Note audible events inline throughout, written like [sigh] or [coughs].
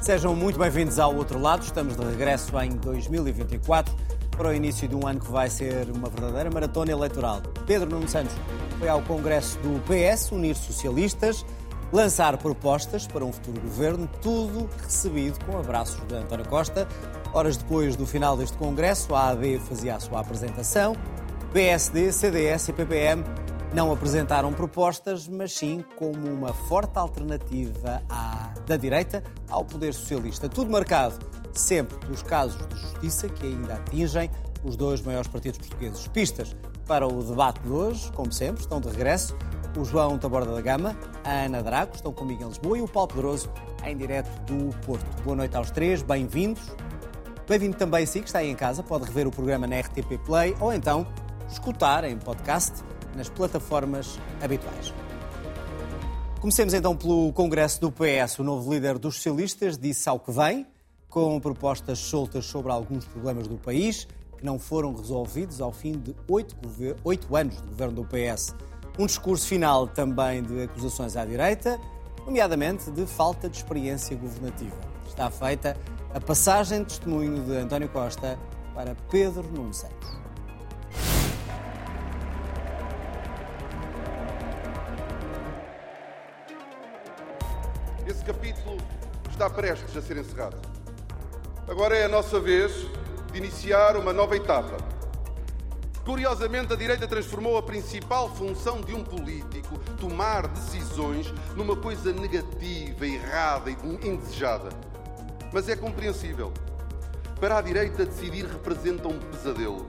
Sejam muito bem-vindos ao outro lado. Estamos de regresso em 2024 para o início de um ano que vai ser uma verdadeira maratona eleitoral. Pedro Nuno Santos foi ao Congresso do PS unir socialistas, lançar propostas para um futuro governo, tudo recebido com abraços de António Costa. Horas depois do final deste Congresso, a AD fazia a sua apresentação. PSD, CDS e PPM não apresentaram propostas, mas sim como uma forte alternativa à, da direita ao poder socialista. Tudo marcado sempre pelos casos de justiça que ainda atingem os dois maiores partidos portugueses. Pistas para o debate de hoje, como sempre, estão de regresso o João Taborda da Gama, a Ana Draco, estão comigo em Lisboa e o Paulo Pedroso em direto do Porto. Boa noite aos três, bem-vindos. Bem-vindo também si que está aí em casa, pode rever o programa na RTP Play ou então escutar em podcast nas plataformas habituais. Comecemos então pelo Congresso do PS. O novo líder dos socialistas disse ao que vem, com propostas soltas sobre alguns problemas do país que não foram resolvidos ao fim de oito, anos de governo do PS. Um discurso final também de acusações à direita, nomeadamente de falta de experiência governativa. Está feita a passagem de testemunho de António Costa para Pedro Nuno Santos. Esse capítulo está prestes a ser encerrado. Agora é a nossa vez de iniciar uma nova etapa. Curiosamente, a direita transformou a principal função de um político, tomar decisões, numa coisa negativa, errada e indesejada. Mas é compreensível. Para a direita, decidir representa um pesadelo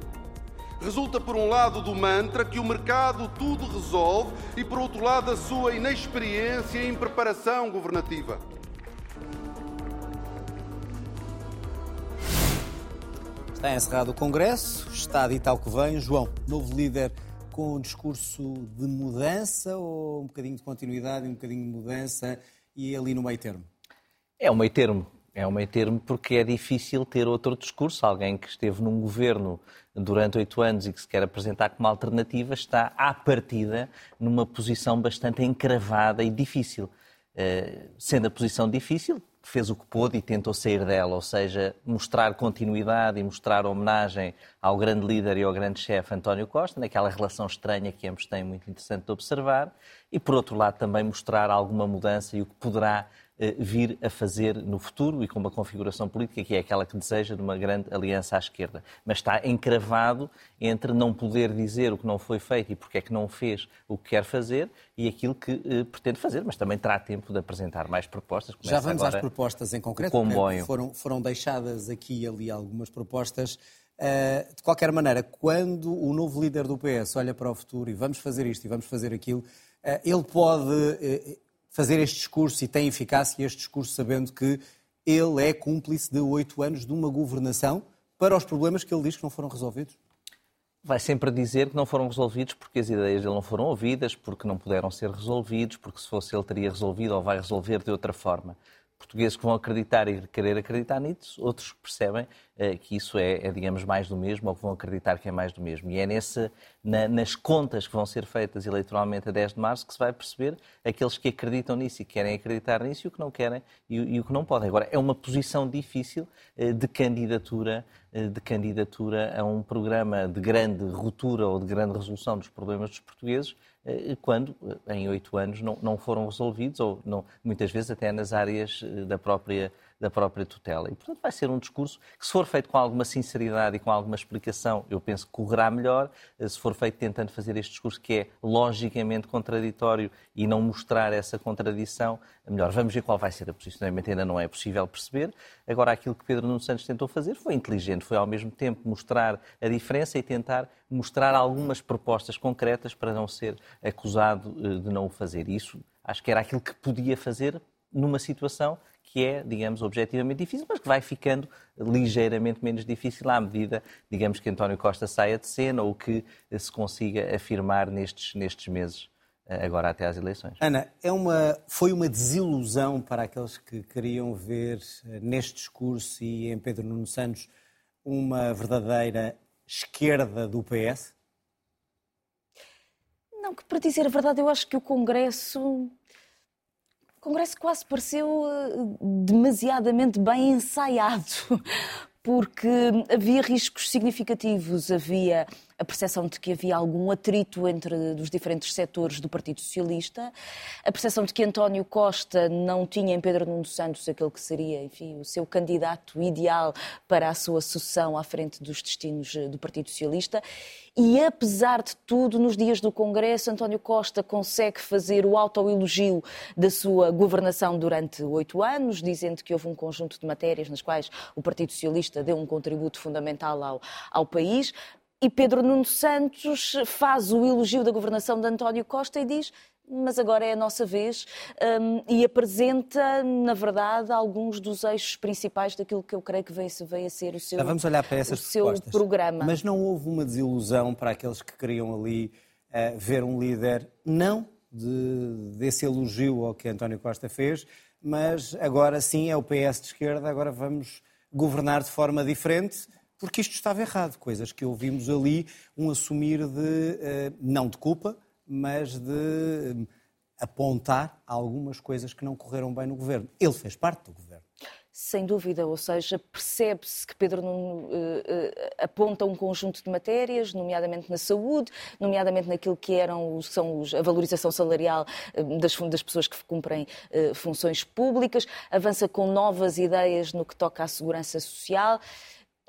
resulta, por um lado, do mantra que o mercado tudo resolve e, por outro lado, da sua inexperiência e impreparação governativa. Está encerrado o Congresso, está dito ao que vem. João, novo líder com um discurso de mudança ou um bocadinho de continuidade e um bocadinho de mudança e ali no meio termo? É um meio termo. É um meio termo porque é difícil ter outro discurso. Alguém que esteve num governo durante oito anos e que se quer apresentar como alternativa está, à partida, numa posição bastante encravada e difícil. Uh, sendo a posição difícil, fez o que pôde e tentou sair dela, ou seja, mostrar continuidade e mostrar homenagem ao grande líder e ao grande chefe António Costa, naquela relação estranha que ambos têm, muito interessante de observar, e por outro lado também mostrar alguma mudança e o que poderá eh, vir a fazer no futuro e com uma configuração política que é aquela que deseja de uma grande aliança à esquerda. Mas está encravado entre não poder dizer o que não foi feito e porque é que não fez o que quer fazer e aquilo que uh, pretende fazer, mas também terá tempo de apresentar mais propostas. Começa Já vamos às propostas em concreto. Comboio. Foram, foram deixadas aqui e ali algumas propostas. Uh, de qualquer maneira, quando o novo líder do PS olha para o futuro e vamos fazer isto e vamos fazer aquilo, uh, ele pode fazer este discurso e tem eficácia este discurso sabendo que ele é cúmplice de oito anos de uma governação para os problemas que ele diz que não foram resolvidos? Vai sempre dizer que não foram resolvidos porque as ideias dele não foram ouvidas, porque não puderam ser resolvidos, porque se fosse ele teria resolvido ou vai resolver de outra forma portugueses que vão acreditar e querer acreditar nisso, outros que percebem uh, que isso é, é, digamos, mais do mesmo ou que vão acreditar que é mais do mesmo. E é nesse, na, nas contas que vão ser feitas eleitoralmente a 10 de março que se vai perceber aqueles que acreditam nisso e querem acreditar nisso e o que não querem e, e o que não podem. Agora, é uma posição difícil uh, de candidatura uh, de candidatura a um programa de grande ruptura ou de grande resolução dos problemas dos portugueses, eh, quando eh, em oito anos não, não foram resolvidos, ou não, muitas vezes até nas áreas eh, da própria da própria tutela. E, portanto, vai ser um discurso que, se for feito com alguma sinceridade e com alguma explicação, eu penso que correrá melhor. Eh, se for feito tentando fazer este discurso que é logicamente contraditório e não mostrar essa contradição, melhor. Vamos ver qual vai ser a posicionamento, ainda não é possível perceber. Agora, aquilo que Pedro Nuno Santos tentou fazer foi inteligente, foi ao mesmo tempo mostrar a diferença e tentar mostrar algumas propostas concretas para não ser acusado eh, de não o fazer. Isso acho que era aquilo que podia fazer numa situação que é, digamos, objetivamente difícil, mas que vai ficando ligeiramente menos difícil à medida, digamos, que António Costa saia de cena ou que se consiga afirmar nestes, nestes meses eh, agora até às eleições. Ana, é uma, foi uma desilusão para aqueles que queriam ver eh, neste discurso e em Pedro Nuno Santos uma verdadeira esquerda do PS? Não, que para dizer a verdade, eu acho que o Congresso O Congresso quase pareceu demasiadamente bem ensaiado, [laughs] porque havia riscos significativos, havia a percepção de que havia algum atrito entre os diferentes setores do Partido Socialista, a percepção de que António Costa não tinha em Pedro Nuno Santos aquele que seria, enfim, o seu candidato ideal para a sua sucessão à frente dos destinos do Partido Socialista. E apesar de tudo, nos dias do Congresso, António Costa consegue fazer o autoelogio da sua governação durante oito anos, dizendo que houve um conjunto de matérias nas quais o Partido Socialista deu um contributo fundamental ao, ao país. E Pedro Nuno Santos faz o elogio da governação de António Costa e diz mas agora é a nossa vez, um, e apresenta, na verdade, alguns dos eixos principais daquilo que eu creio que veio, veio a ser o seu, Já vamos olhar para essas o seu programa. Mas não houve uma desilusão para aqueles que queriam ali uh, ver um líder, não de, desse elogio ao que António Costa fez, mas agora sim é o PS de esquerda, agora vamos governar de forma diferente porque isto estava errado. Coisas que ouvimos ali, um assumir de, eh, não de culpa, mas de eh, apontar algumas coisas que não correram bem no governo. Ele fez parte do governo. Sem dúvida, ou seja, percebe-se que Pedro Nuno uh, uh, aponta um conjunto de matérias, nomeadamente na saúde, nomeadamente naquilo que eram são os, a valorização salarial uh, das, das, pessoas que cumprem funções públicas, avança com novas ideias no que toca à segurança social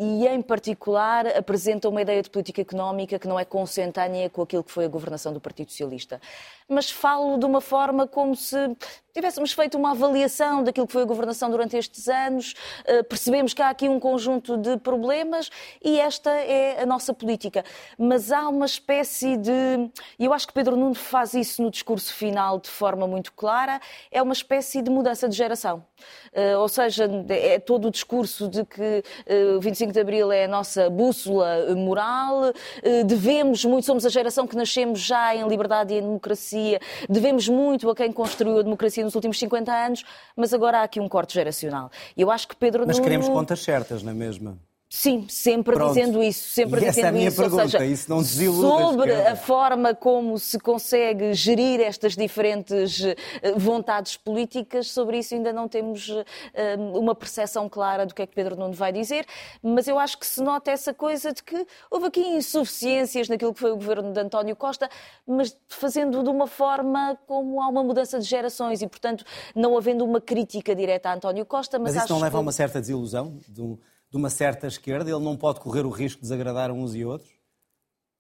e, em particular, apresenta uma ideia de política económica que não é consentânea com aquilo que foi a governação do Partido Socialista. Mas falo de uma forma como se tivéssemos feito uma avaliação daquilo que foi a governação durante estes anos, eh, percebemos que há aqui um conjunto de problemas e esta é a nossa política. Mas há uma espécie de. E eu acho que Pedro Nuno faz isso no discurso final de forma muito clara, é uma espécie de mudança de geração. Eh, ou seja, é todo o discurso de que o 25 de Abril é a nossa bússola moral, eh, devemos muito, somos a geração que nascemos já em liberdade e em democracia, devemos muito a quem construiu a democracia nos últimos 50 anos, mas agora há aqui um corte geracional. Eu acho que Pedro Mas Nuno... queremos contas certas, não é mesmo? Sim, sempre Pronto. dizendo isso, sempre e dizendo essa é a minha isso. Pergunta, seja, isso não sobre a forma como se consegue gerir estas diferentes eh, vontades políticas, sobre isso ainda não temos eh, uma percepção clara do que é que Pedro Nuno vai dizer, mas eu acho que se nota essa coisa de que houve aqui insuficiências naquilo que foi o governo de António Costa, mas fazendo de uma forma como há uma mudança de gerações e, portanto, não havendo uma crítica direta a António Costa. Mas, mas isso não leva a uma certa desilusão? De um de uma certa esquerda, ele não pode correr o risco de desagradar uns e outros?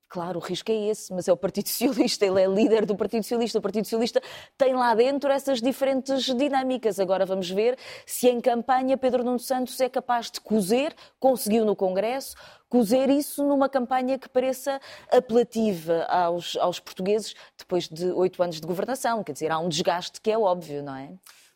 Claro, o risco é esse, mas é o Partido [laughs] Socialista, ele é líder do Partido Socialista. O Partido Socialista tem lá dentro essas diferentes dinâmicas. Agora vamos ver se em campanha Pedro Nuno Santos é capaz de cozer, conseguiu no Congresso, cozer isso numa campanha que pareça apelativa aos, aos portugueses depois de oito anos de governação. Quer dizer, há um desgaste que é óbvio, não é?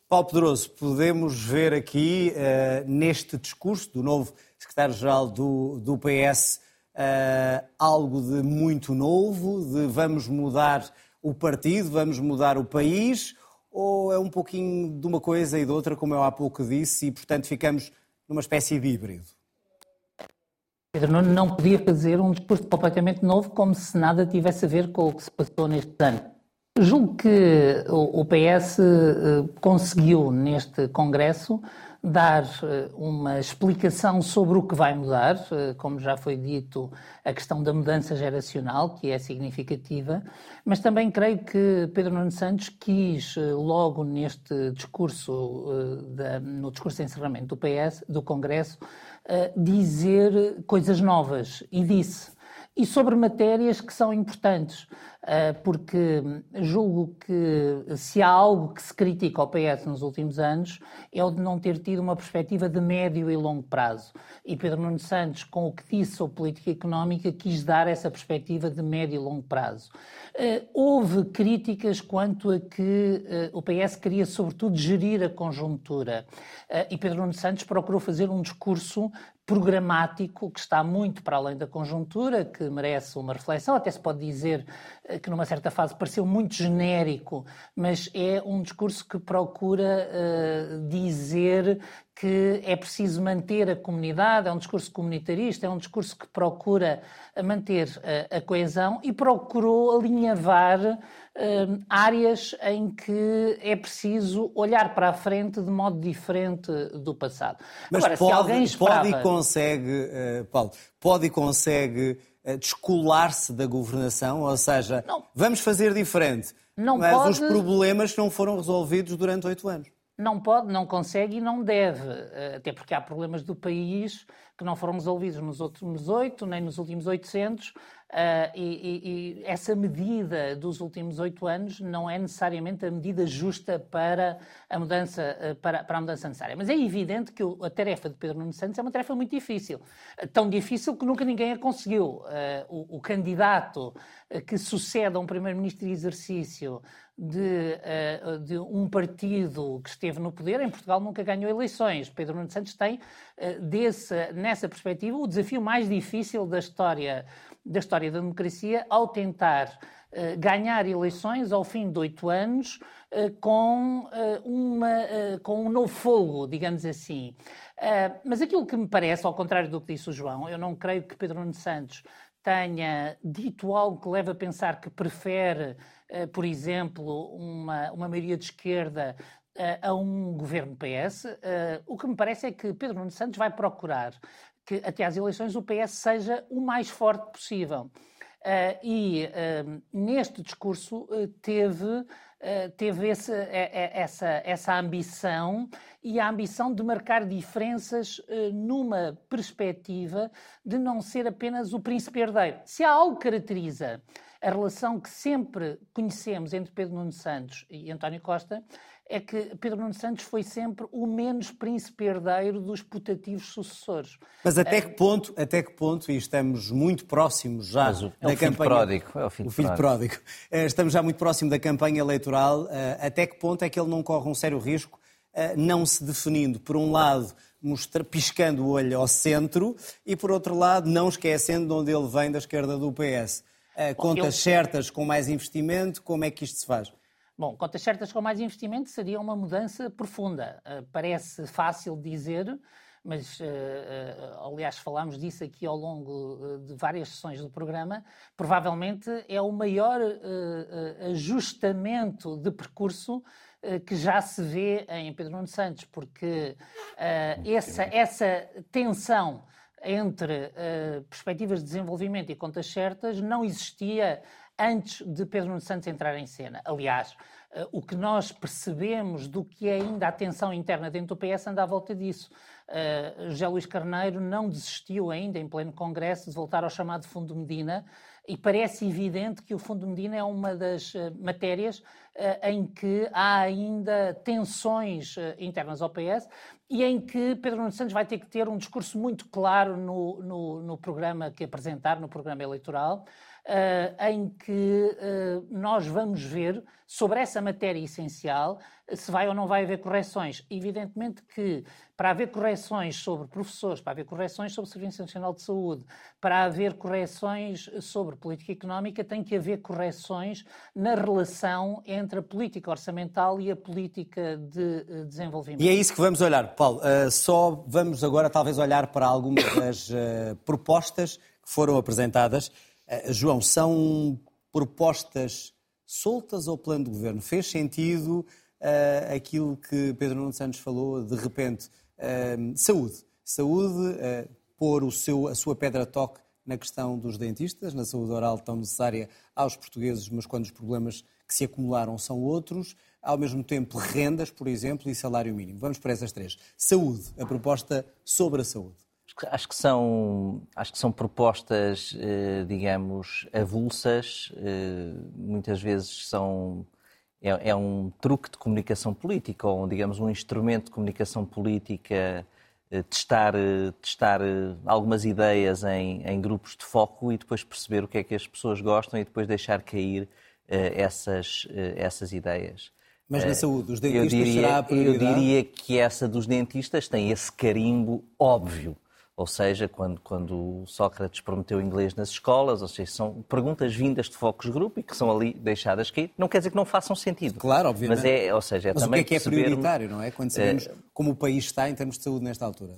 Paulo Pedroso, podemos ver aqui, uh, neste discurso do novo secretário-geral do, do PS, uh, eh, algo de muito novo, de vamos mudar o partido, vamos mudar o país, ou é um pouquinho de uma coisa e de outra, como eu há pouco disse, e portanto ficamos numa espécie de híbrido? Pedro Nuno não podia fazer um discurso completamente novo, como se nada tivesse a ver com o que se passou neste ano. Julgo que o PS eh, conseguiu neste Congresso dar eh, uma explicação sobre o que vai mudar, eh, como já foi dito, a questão da mudança geracional, que é significativa, mas também creio que Pedro Nuno Santos quis, logo neste discurso, no discurso de encerramento do PS, do Congresso, dizer coisas novas e disse. E sobre matérias que são importantes. Eh, porque julgo que se há algo que se critica ao PS nos últimos anos é o de não ter tido uma perspectiva de médio e longo prazo. E Pedro Nuno Santos, com o que disse sobre política económica, quis dar essa perspectiva de médio e longo prazo. Eh, houve críticas quanto a que eh, o PS queria, sobretudo, gerir a conjuntura. E Pedro Nuno Santos procurou fazer um discurso programático que está muito para além da conjuntura, que merece uma reflexão. Até se pode dizer que numa certa fase pareceu muito genérico, mas é um discurso que procura uh, dizer que é preciso manter a comunidade, é um discurso comunitarista, é um discurso que procura manter a, a coesão e procurou alinhavar áreas em que é preciso olhar para a frente de modo diferente do passado. Mas Agora, pode, se alguém esperava... pode e consegue, Paulo, pode e consegue descolar-se da governação, ou seja, não. vamos fazer diferente, não mas pode... os problemas não foram resolvidos durante oito anos. Não pode, não consegue e não deve, eh, até porque há problemas do país que não foram resolvidos nos últimos oito, nem nos últimos 800, Uh, e, e, e, essa medida dos últimos oito anos não é necessariamente a medida justa para a mudança, uh, para, para, a mudança necessária. Mas é evidente que a tarefa de Pedro Nuno Santos é uma tarefa muito difícil. Uh, tão difícil que nunca ninguém a conseguiu. O, o, candidato que sucede a um primeiro-ministro de exercício de, de, um partido que esteve no poder, em Portugal nunca ganhou eleições. Pedro Nuno Santos tem, desse, nessa perspectiva, o desafio mais difícil da história da história da democracia ao tentar uh, ganhar eleições ao fim de oito anos uh, com, uma, com um novo fogo, digamos assim. mas aquilo que me parece, ao contrário do que disse o João, eu não creio que Pedro Nuno Santos tenha dito algo que leva a pensar que prefere, por exemplo, uma, uma maioria de esquerda a um governo PS. o que me parece é que Pedro Nuno Santos vai procurar que até às eleições o PS seja o mais forte possível. Uh, e uh, neste discurso uh, teve, teve esse, essa, essa ambição e a ambição de marcar diferenças numa perspectiva de não ser apenas o príncipe herdeiro. Se há algo que caracteriza a relação que sempre conhecemos entre Pedro Nuno Santos e António Costa, é que Pedro Nuno Santos foi sempre o menos príncipe herdeiro dos putativos sucessores. Mas até que ponto, até que ponto, e estamos muito próximos já o, é da campanha... Pródigo, é o filho, o filho pródigo. pródigo. Eh, estamos já muito próximo da campanha eleitoral. Eh, até que ponto é que ele não corre um sério risco, eh, não se definindo, por um lado, mostra, piscando o olho ao centro e, por outro lado, não esquecendo de onde ele vem da esquerda do PS. Contas certas com mais investimento, como é que isto se faz? Bom, contas certas com mais investimento seria uma mudança profunda. Uh, parece fácil dizer, mas, uh, uh, aliás, falámos disso aqui ao longo de várias sessões do programa. Provavelmente é o maior ajustamento de percurso que já se vê em Pedro Nuno Santos, porque essa, essa tensão entre perspectivas de desenvolvimento e contas certas não existia antes de Pedro Nuno Santos entrar em cena. Aliás, uh, o que nós percebemos do que é ainda a tensão interna dentro do PS anda à volta disso. Uh, José Luís Carneiro não desistiu ainda, em pleno Congresso, de voltar ao chamado Fundo Medina, e parece evidente que o Fundo Medina é uma das uh, matérias uh, em que há ainda tensões internas ao PS e em que Pedro Nuno Santos vai ter que ter um discurso muito claro no, no, no programa que apresentar, no programa eleitoral, uh, em que uh, nós vamos ver sobre essa matéria essencial se vai ou não vai haver correções. Evidentemente que para haver correções sobre professores, para haver correções sobre o Serviço Nacional de Saúde, para haver correções sobre política económica, tem que haver correções na relação entre a política orçamental e a política de eh, desenvolvimento. E é isso que vamos olhar, Paulo. Uh, só vamos agora talvez olhar para algumas [coughs] das uh, propostas que foram apresentadas eh, João, são propostas soltas ao plano do governo? Fez sentido uh, aquilo que Pedro Nuno Santos falou, de repente, uh, saúde? Saúde, uh, pôr o seu, a sua pedra-toque na questão dos dentistas, na saúde oral tão necessária aos portugueses, mas quando os problemas que se acumularam são outros, ao mesmo tempo rendas, por exemplo, e salário mínimo. Vamos para essas três. Saúde, a proposta sobre a saúde acho que são, acho que são propostas, digamos, avulsas, muitas vezes são é, é, um truque de comunicação política ou, digamos, um instrumento de comunicação política eh, testar, testar algumas ideias em, em, grupos de foco e depois perceber o que é que as pessoas gostam e depois deixar cair essas, essas ideias. Mas na saúde, os dentistas eu diria, será a prioridade? Eu diria que essa dos dentistas tem esse carimbo óbvio ou seja, quando, quando Sócrates prometeu inglês nas escolas, ou seja, são perguntas vindas de focos grupo e que são ali deixadas cair. Não quer dizer que não façam sentido. Claro, obviamente. Mas é, ou seja, é Mas também o que é que é prioritário, não é? Quando sabemos como o país está em termos de saúde nesta altura.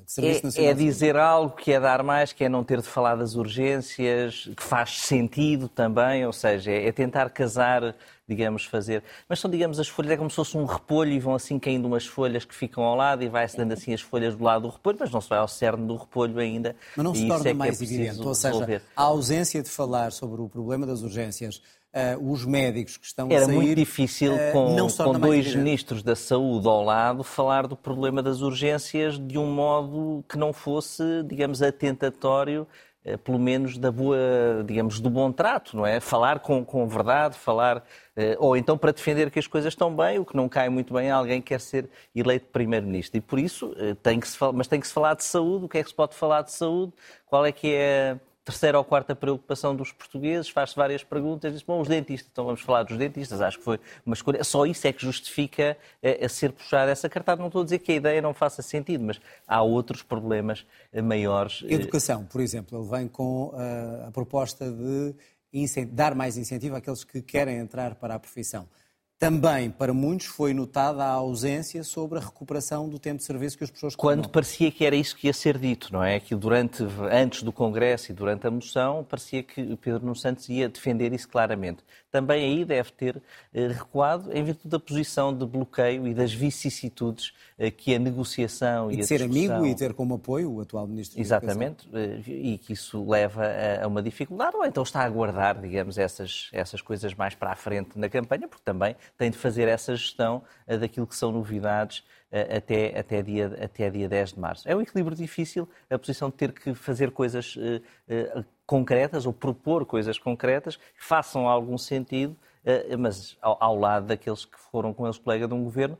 É, é dizer algo que é dar mais, que é não ter de falar das urgências, que faz sentido também, ou seja, é tentar casar digamos, fazer. Mas são, digamos, as folhas, é como se fosse um repolho e vão assim caindo umas folhas que ficam ao lado e vai-se dando assim as folhas do lado do repolho, mas não se vai ao cerne do repolho ainda. Mas não se torna é mais é evidente, ou seja, resolver. a ausência de falar sobre o problema das urgências, Uh, os médicos que estão Era a sair... muito difícil, uh, com, com dois ministros da saúde ao lado, falar do problema das urgências de um modo que não fosse, digamos, atentatório eh, pelo menos da boa, digamos, do bom trato, não é? Falar com, com verdade, falar, ou então para defender que as coisas estão bem, o que não cai muito bem a alguém que quer ser eleito primeiro-ministro. E por isso eh, tem que se mas tem que se falar de saúde, o que é que se pode falar de saúde, qual é que é terceira ou quarta preocupação dos portugueses, faz-se várias perguntas, diz, bom, os dentistas, então vamos falar dos dentistas, acho que foi uma escolha, só isso é que justifica a, eh, a ser puxada essa cartada, não estou a dizer que a ideia não faça sentido, mas há outros problemas eh, maiores. Eh, Educação, por exemplo, ele vem com a, a proposta de dar mais incentivo àqueles que querem entrar para a profissão. Também, para muitos, foi notada a ausência sobre a recuperação do tempo de serviço que as pessoas Quando parecia que era isso que ia ser dito, não é? Que durante, antes do Congresso e durante a moção, parecia que Pedro Nuno Santos ia defender isso claramente. Também aí deve ter eh, recuado em virtude da posição de bloqueio e das vicissitudes eh, que a negociação e, e a ser discussão... amigo e ter como apoio o atual Ministro Exatamente, eh, e que isso leva a uma dificuldade, ou então está a aguardar, digamos, essas, essas coisas mais para a frente na campanha, porque também tem de fazer essa gestão daquilo que são novidades até, até, dia, até dia 10 de março. É um equilíbrio difícil, a posição de ter que fazer coisas uh, uh, concretas ou propor coisas concretas que façam algum sentido, uh, mas ao, ao, lado daqueles que foram com eles colega de um governo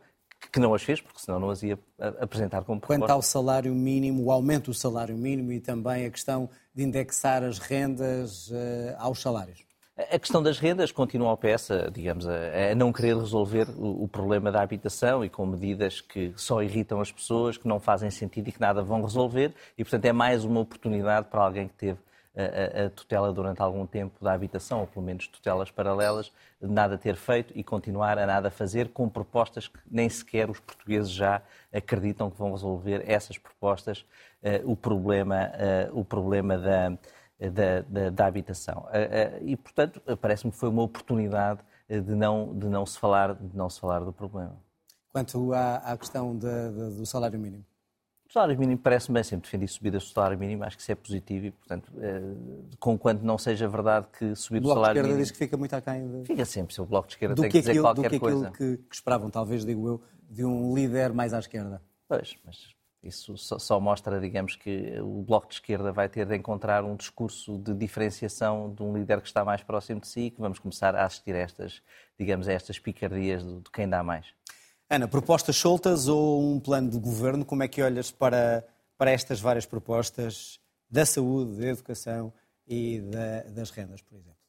que não as fez, porque senão não as ia apresentar como proposta. Quanto ao salário mínimo, o aumento do salário mínimo e também a questão de indexar as rendas aos salários. A questão das rendas continua ao PS, digamos, a, não querer resolver o, problema da habitação e com medidas que só irritam as pessoas, que não fazem sentido e que nada vão resolver. E, portanto, é mais uma oportunidade para alguém que teve a, a, tutela durante algum tempo da habitação, ou pelo menos tutelas paralelas, de nada ter feito e continuar a nada fazer com propostas que nem sequer os portugueses já acreditam que vão resolver essas propostas, uh, o problema, uh, o problema da da, da, da habitação. E, portanto, parece-me que foi uma oportunidade de não, de não, se, falar, de não se falar do problema. Quanto à, à questão de, de, do salário mínimo? O salário mínimo parece-me bem, sempre defendi subidas do salário mínimo, acho que isso é positivo e, portanto, é, com quanto não seja verdade que subir o, o salário mínimo... O Bloco de Esquerda diz que fica muito aquém de... Fica sempre, se o Bloco de Esquerda do tem que, que dizer aquilo, qualquer do que coisa. Do que que esperavam, talvez, digo eu, de um líder mais à esquerda. Pois, mas isso só, mostra, digamos, que o Bloco de Esquerda vai ter de encontrar um discurso de diferenciação de um líder que está mais próximo de si e que vamos começar a assistir a estas, digamos, a estas picardias de, de quem dá mais. Ana, propostas soltas ou um plano de governo? Como é que olhas para, para estas várias propostas da saúde, da educação e da, das rendas, por exemplo?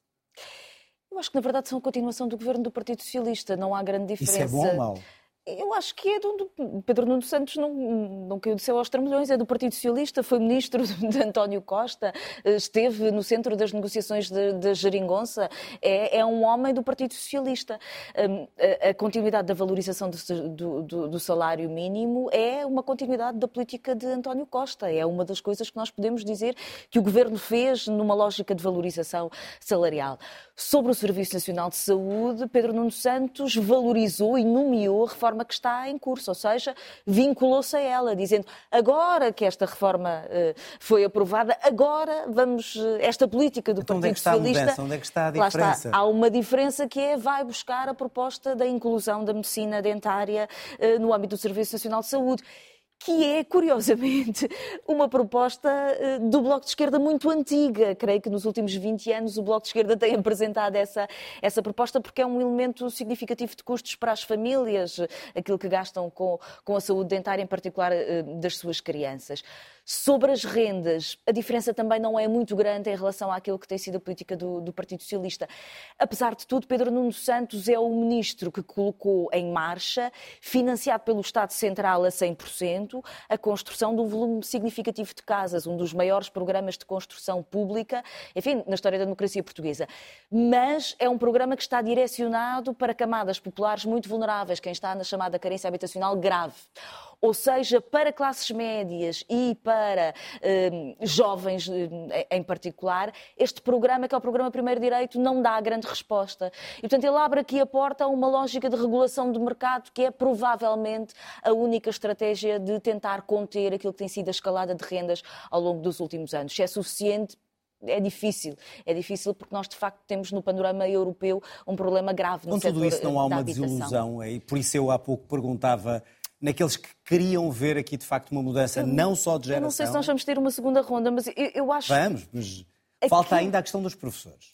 Eu acho que, na verdade, são a continuação do governo do Partido Socialista. Não há grande diferença. Isso é bom ou mau? Eu acho que é do, do Pedro Nuno Santos não, não caiu do céu aos trambolhões, é do Partido Socialista, foi ministro [laughs] de António Costa, eh, esteve no centro das negociações da Jeringonça, é, é, um homem do Partido Socialista. Hum, a, continuidade da valorização do, do, do, salário mínimo é uma continuidade da política de António Costa, é uma das coisas que nós podemos dizer que o governo fez numa lógica de valorização salarial. Sobre o Serviço Nacional de Saúde, Pedro Nuno Santos valorizou e nomeou a reforma que está em curso, ou seja, vinculou-se a ela, dizendo agora que esta reforma uh, foi aprovada, agora vamos, uh, esta política do então, Partido onde é que está Socialista... A mudança? Onde é que está a diferença? Está. Há uma diferença que é, vai buscar a proposta da inclusão da medicina dentária uh, no âmbito do Serviço Nacional de Saúde que é, curiosamente, uma proposta eh, do Bloco de Esquerda muito antiga. Creio que nos últimos 20 anos o Bloco de Esquerda tem [laughs] apresentado essa, essa proposta porque é um elemento significativo de custos para as famílias, aquilo que gastam com, com a saúde dentária, em particular eh, das suas crianças. Sobre as rendas, a diferença também não é muito grande em relação àquilo que tem sido a política do, do, Partido Socialista. Apesar de tudo, Pedro Nuno Santos é o ministro que colocou em marcha, financiado pelo Estado Central a 100%, a construção de um volume significativo de casas, um dos maiores programas de construção pública, enfim, na história da democracia portuguesa. Mas é um programa que está direcionado para camadas populares muito vulneráveis, quem está na chamada carência habitacional grave ou seja, para classes médias e para eh, jovens eh, em particular, este programa, que é o programa Primeiro Direito, não dá grande resposta. E, portanto, ele abre aqui a porta a uma lógica de regulação do mercado que é provavelmente a única estratégia de tentar conter aquilo que tem sido a escalada de rendas ao longo dos últimos anos. Se é suficiente, é difícil. É difícil porque nós, de facto, temos no panorama europeu um problema grave no Com setor tudo isso não há uma habitação. desilusão, e por isso eu há pouco perguntava naqueles que queriam ver aqui de facto uma mudança, não só de geração. Eu não sei se nós vamos ter uma segunda ronda, mas eu, eu acho. Vamos, mas falta ainda a questão dos professores.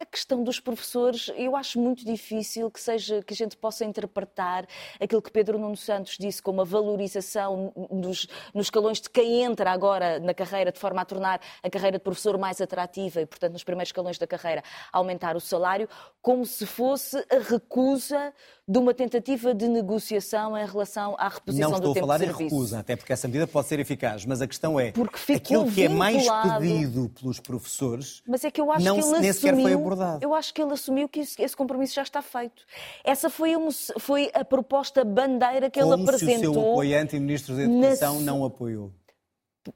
A questão dos professores, eu acho muito difícil que seja que a gente possa interpretar aquilo que Pedro Nuno Santos disse como a valorização nos, nos escalões de quem entra agora na carreira, de forma a tornar a carreira de professor mais atrativa e, portanto, nos primeiros escalões da carreira, aumentar o salário, como se fosse a recusa de uma tentativa de negociação em relação à reposição do tempo de serviço. Não estou a falar em recusa, até porque essa medida pode ser eficaz, mas a questão é porque aquilo que é mais pedido pelos professores mas é que eu acho não, que ele nem sequer foi abordado. Eu acho que ele assumiu que esse compromisso já está feito. Essa foi a, foi a proposta bandeira que Como ele apresentou. se o seu apoiante e ministro da Educação na... não apoiou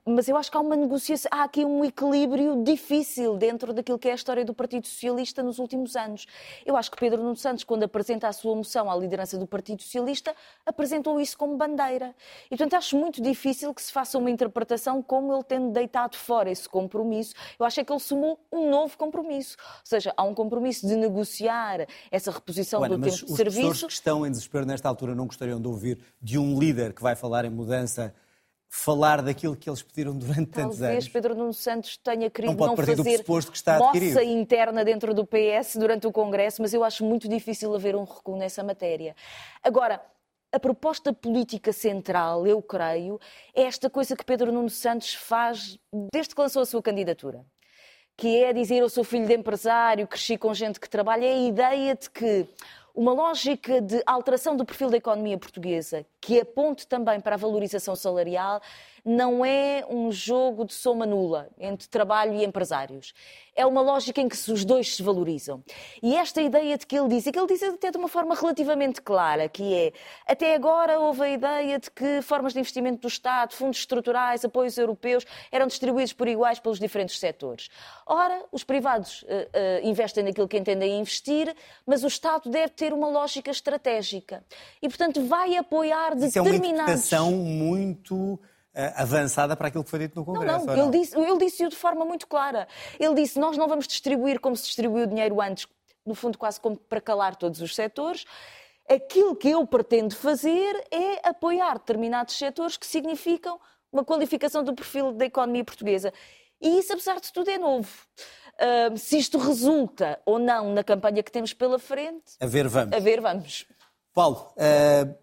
mas eu acho que há uma negociação, há aqui um equilíbrio difícil dentro daquilo que é a história do Partido Socialista nos últimos anos. Eu acho que Pedro Nuno Santos, quando apresenta a sua moção à liderança do Partido Socialista, apresentou isso como bandeira. E, portanto, acho muito difícil que se faça uma interpretação como ele tendo deitado fora esse compromisso. Eu acho é que ele sumou um novo compromisso. Ou seja, há um compromisso de negociar essa reposição do tempo de serviço. Os que estão em desespero nesta altura não gostariam de ouvir de um líder que vai falar em mudança falar daquilo que eles pediram durante Talvez tantos anos. Pedro Nuno Santos tenha querido não, não fazer moça interna dentro do PS durante o Congresso, mas eu acho muito difícil haver um recuo nessa matéria. Agora, a proposta política central, eu creio, é esta coisa que Pedro Nuno Santos faz desde que lançou a sua candidatura. Que é dizer, eu sou filho de empresário, cresci com gente que trabalha, é a ideia de que uma lógica de alteração do perfil da economia portuguesa que aponte também para a valorização salarial não é um jogo de soma nula entre trabalho e empresários. É uma lógica em que os dois se valorizam. E esta ideia de que ele diz, e que ele diz até de uma forma relativamente clara, que é, até agora houve a ideia de que formas de investimento do Estado, fundos estruturais, apoios europeus, eram distribuídos por iguais pelos diferentes setores. Ora, os privados uh, uh, investem naquilo que entendem investir, mas o Estado deve ter uma lógica estratégica. E, portanto, vai apoiar Isso determinados... é uma interpretação muito avançada para aquilo que foi dito no Congresso. Não, não, ele disse, ele disse-o de forma muito clara. Ele disse: nós não vamos distribuir como se distribuiu o dinheiro antes, no fundo, quase como para calar todos os setores. Aquilo que eu pretendo fazer é apoiar determinados setores que significam uma qualificação do perfil da economia portuguesa. E isso, apesar de tudo, é novo. Uh, se isto resulta ou não na campanha que temos pela frente. A ver, vamos. A ver, vamos. Paulo, uh,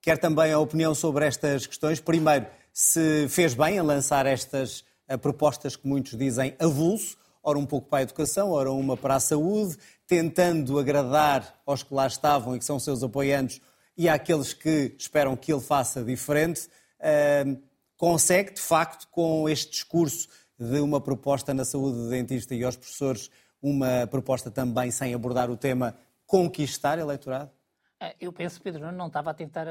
quer também a opinião sobre estas questões. Primeiro, se fez bem a lançar estas uh, propostas que muitos dizem avulso, ora um pouco para a educação, ora uma para a saúde, tentando agradar aos que lá estavam e que são seus apoiantes e àqueles que esperam que ele faça diferente. Uh, consegue, de facto, com este discurso de uma proposta na saúde do dentista e aos professores, uma proposta também sem abordar o tema, conquistar eleitorado? Ah, eu penso que Pedro Nuno não estava a tentar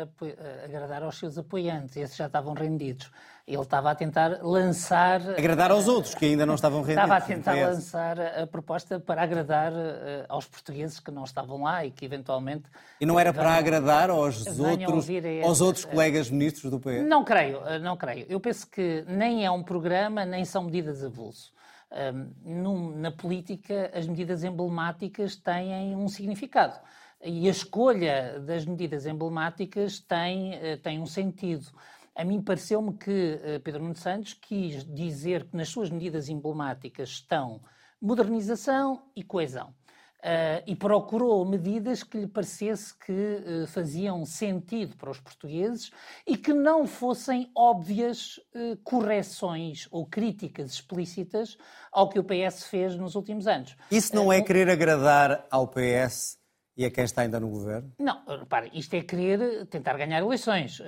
agradar aos seus apoiantes, esses já estavam rendidos. Ele estava a tentar lançar. Agradar aos outros, que ainda não estavam rendidos. Estava a tentar lançar a proposta para agradar aos portugueses que não estavam lá e que eventualmente. E não era para agradar aos outros, aos outros colegas ministros do PS? Não creio, não creio. Eu penso que nem é um programa, nem são medidas avulso. Um, na política, as medidas emblemáticas têm um significado. E a escolha das medidas emblemáticas tem, eh, tem um sentido. A mim pareceu-me que eh, Pedro Nuno Santos quis dizer que nas suas medidas emblemáticas estão modernização e coesão. Uh, e procurou medidas que lhe parecesse que uh, faziam sentido para os portugueses e que não fossem óbvias uh, correções ou críticas explícitas ao que o PS fez nos últimos anos. Isso não é querer agradar ao PS e a quem está ainda no governo? Não, repare, isto é querer tentar ganhar eleições.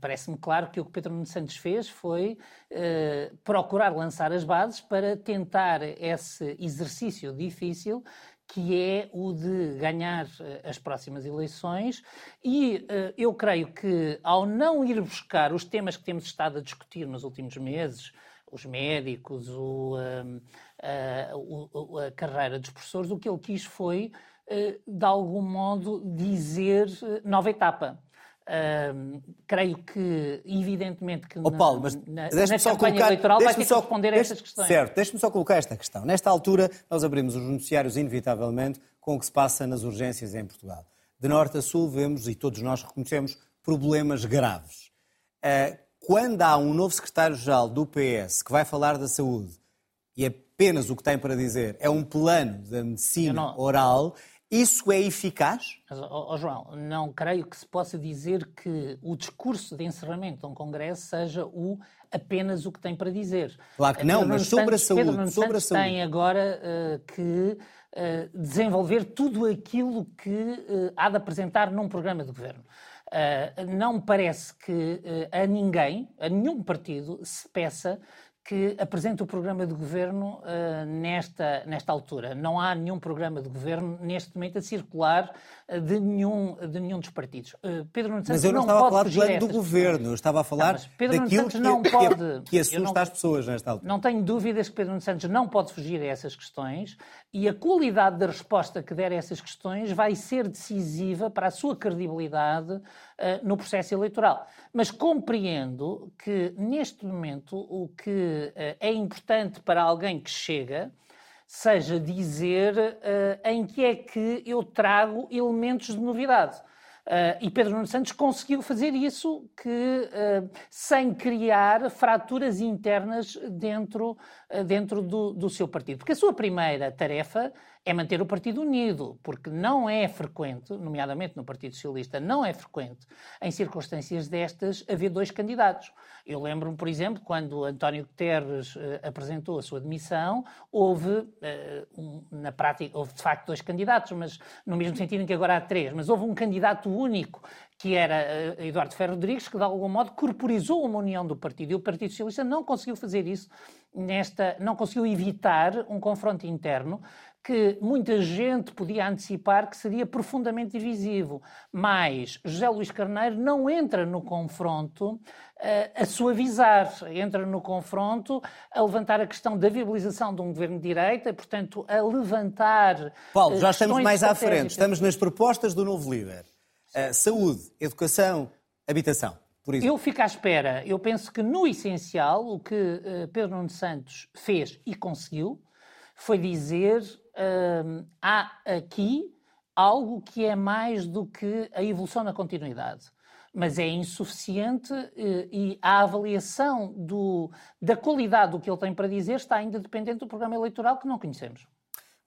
Parece-me claro que o que Pedro Nuno Santos fez foi procurar lançar as bases para tentar esse exercício difícil que é o de ganhar eh, as próximas eleições, e uh, eu creio que, ao não ir buscar os temas que temos estado a discutir nos últimos meses, os médicos, o, uh, a carreira dos professores, o que ele quis foi, uh, de algum modo, dizer nova etapa. Uh, creio que, evidentemente, que oh, Paulo, mas na, na campanha colocar, eleitoral vai ter só, que responder a estas questões. Certo, deixe-me só colocar esta questão. Nesta altura, nós abrimos os noticiários, inevitavelmente, com o que se passa nas urgências em Portugal. De norte a sul, vemos, e todos nós reconhecemos, problemas graves. Uh, quando há um novo secretário-geral do PS que vai falar da saúde e apenas o que tem para dizer é um plano da medicina oral, isso é eficaz? Mas, oh, oh, João, não creio que se possa dizer que o discurso de encerramento de um congresso seja o apenas o que tem para dizer. Claro que não, Pedro mas sobre Santos, a saúde. Pedro sobre a saúde. tem agora uh, que uh, desenvolver tudo aquilo que uh, há de apresentar num programa de governo. não me parece que a ninguém, a nenhum partido, se peça que apresenta o programa de governo uh, nesta, nesta altura. Não há nenhum programa de governo neste momento a circular uh, de, nenhum, de nenhum dos partidos. Uh, Pedro Nuno Santos mas eu não, não estava a falar do plano do governo, eu estava a falar não, Pedro daquilo que, não pode, que assusta não, as pessoas nesta altura. Não tenho dúvidas que Pedro Nuno Santos não pode fugir a essas questões e a qualidade da resposta que der a essas questões vai ser decisiva para a sua credibilidade no processo eleitoral. Mas compreendo que, neste momento, o que uh, é importante para alguém que chega seja dizer uh, em que é que eu trago elementos de novidade. Uh, e Pedro Nuno Santos conseguiu fazer isso que, uh, sem criar fraturas internas dentro, uh, dentro do, do, seu partido. Porque a sua primeira tarefa é manter o partido unido, porque não é frequente, nomeadamente no Partido Socialista, não é frequente, em circunstâncias destas, haver dois candidatos. Eu lembro-me, por exemplo, quando António Guterres apresentou a sua demissão, houve, um, na prática, houve de facto dois candidatos, mas no mesmo sentido em que agora há três, mas houve um candidato único, que era uh, Eduardo Ferro Rodrigues, que de algum modo corporizou uma união do partido. E o Partido Socialista não conseguiu fazer isso nesta, não conseguiu evitar um confronto interno que muita gente podia antecipar que seria profundamente divisivo. Mas José Luís Carneiro não entra no confronto uh, a suavizar, entra no confronto a levantar a questão da viabilização de um governo de direita, e, portanto, a levantar. Paulo, já estamos mais à frente, estamos nas propostas do novo líder. Uh, saúde, educação, habitação. Por Eu fico à espera. Eu penso que, no essencial, o que Pedro Nuno Santos fez e conseguiu foi dizer há aqui algo que é mais do que a evolução na continuidade. Mas é insuficiente uh, e a avaliação do, da qualidade do que ele tem para dizer está ainda dependente do programa eleitoral que não conhecemos.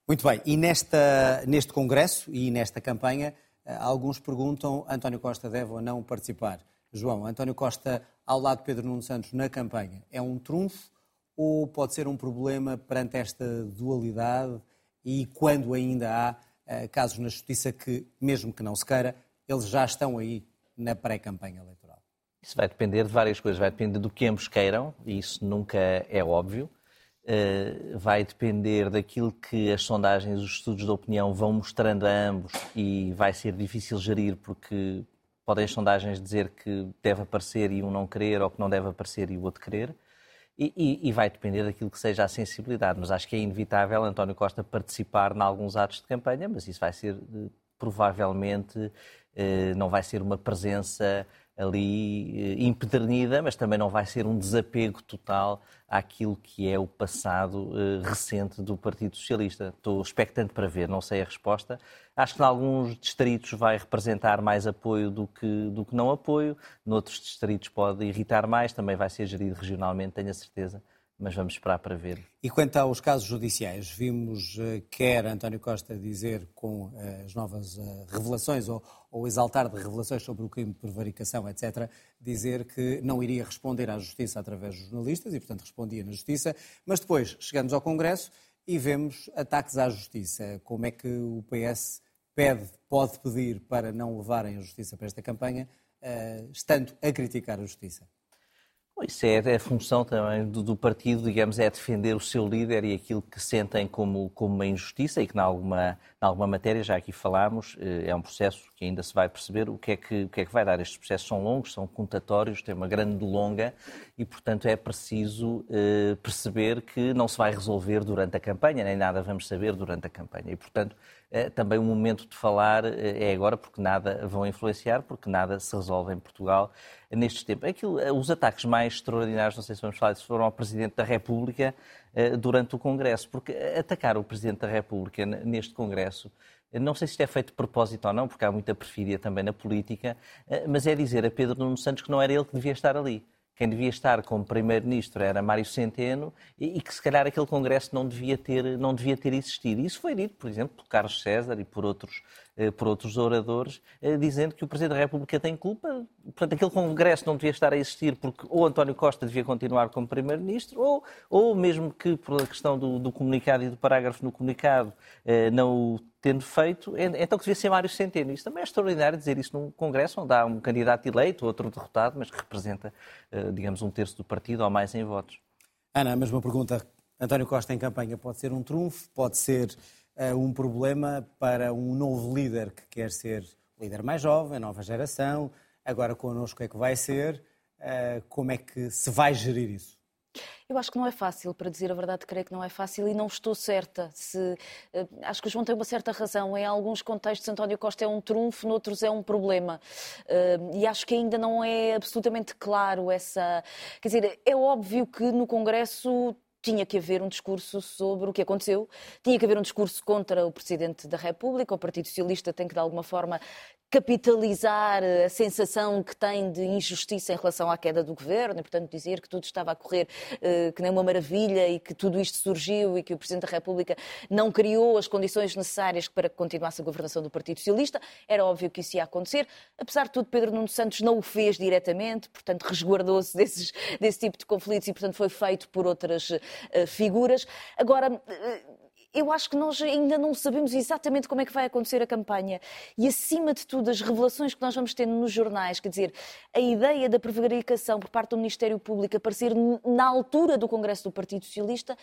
Muito bem. E nesta, neste Congresso e nesta campanha eh, alguns perguntam, António Costa deve ou não participar. João, António Costa ao lado de Pedro Nuno Santos na campanha é um trunfo ou pode ser um problema perante esta dualidade e quando ainda há uh, casos na Justiça que, mesmo que não se queira, eles já estão aí na pré-campanha eleitoral? Isso vai depender de várias coisas. Vai depender do que ambos queiram, e isso nunca é óbvio. Uh, vai depender daquilo que as sondagens, os estudos de opinião vão mostrando a ambos e vai ser difícil gerir porque podem as sondagens dizer que deve aparecer e um não querer ou que não deve aparecer e o outro querer. E, e, e, vai depender daquilo que seja a sensibilidade. Mas acho que é inevitável António Costa participar em alguns atos de campanha, mas isso vai ser eh, provavelmente, eh, não vai ser uma presença ali eh, empedernida, mas também não vai ser um desapego total àquilo que é o passado uh, recente do Partido Socialista. Estou expectante para ver, não sei a resposta. Acho que em alguns distritos vai representar mais apoio do que, do que não apoio, noutros distritos pode irritar mais, também vai ser gerido regionalmente, tenho a certeza. Mas vamos esperar para ver. E quanto aos casos judiciais, vimos uh, quer António Costa dizer com uh, as novas revelações ou, ou exaltar de revelações sobre o crime de prevaricação, etc., dizer que não iria responder à Justiça através dos jornalistas e, portanto, respondia na Justiça, mas depois chegamos ao Congresso e vemos ataques à Justiça. Como é que o PS pede, pode pedir para não levarem a Justiça para esta campanha, estando a criticar a Justiça? Isso é, é a função também do, do, partido, digamos, é defender o seu líder e aquilo que sentem como, como uma injustiça e que, em alguma, alguma matéria, já aqui falámos, eh, é um processo que ainda se vai perceber o que, é que, o que é que vai dar. Estes processos são longos, são contatórios, têm uma grande longa e, portanto, é preciso eh, perceber que não se vai resolver durante a campanha, nem nada vamos saber durante a campanha. E, portanto, também o momento de falar eh, é agora, porque nada vão influenciar, porque nada se resolve em Portugal nestes tempos. Aquilo, eh, os ataques mais extraordinários, não sei se vamos falar disso, foram ao Presidente da República durante o Congresso, porque atacar o Presidente da República neste Congresso, não sei se isto é feito de propósito ou não, porque há muita perfídia também na política, mas é dizer a Pedro Nuno Santos que não era ele que devia estar ali quem devia estar como primeiro-ministro era Mário Centeno e, e, que se calhar aquele congresso não devia ter não devia ter existido. Isso foi dito, por exemplo, por Carlos César e por outros por outros oradores, eh, dizendo que o Presidente da República tem culpa. Portanto, aquele congresso não devia estar a existir porque ou António Costa devia continuar como primeiro-ministro ou ou mesmo que por a questão do, do comunicado e do parágrafo no comunicado eh, não o tendo feito, então que devia ser Mário Centeno. Isso também é extraordinário dizer isso num congresso onde há um candidato eleito, outro derrotado, mas que representa, eh, digamos, um terço do partido ou mais em votos. Ana, a mesma pergunta. António Costa em campanha pode ser um trunfo, pode ser um problema para um novo líder que quer ser líder mais jovem, nova geração. Agora connosco é que vai ser. Uh, como é que se vai gerir isso? Eu acho que não é fácil, para dizer a verdade, creio que não é fácil e não estou certa. Se, eh, acho que o João tem uma certa razão. Em alguns contextos, António Costa é um trunfo, noutros é um problema. Eh, e acho que ainda não é absolutamente claro essa. Quer dizer, é óbvio que no Congresso tinha que haver um discurso sobre o que aconteceu, tinha que haver um discurso contra o Presidente da República, o Partido Socialista tem que, de alguma forma, capitalizar a sensação que tem de injustiça em relação à queda do governo e, portanto, dizer que tudo estava a correr uh, que nem uma maravilha e que tudo isto surgiu e que o Presidente da República não criou as condições necessárias para que continuasse a governação do Partido Socialista. Era óbvio que isso ia acontecer. Apesar de tudo, Pedro Nuno Santos não o fez diretamente, portanto, resguardou-se desse tipo de conflitos e, portanto, foi feito por outras uh, figuras. Agora, eu acho que nós ainda não sabemos exatamente como é que vai acontecer a campanha. E, acima de tudo, as revelações que nós vamos tendo nos jornais, quer dizer, a ideia da prevaricação por parte do Ministério Público aparecer na altura do Congresso do Partido Socialista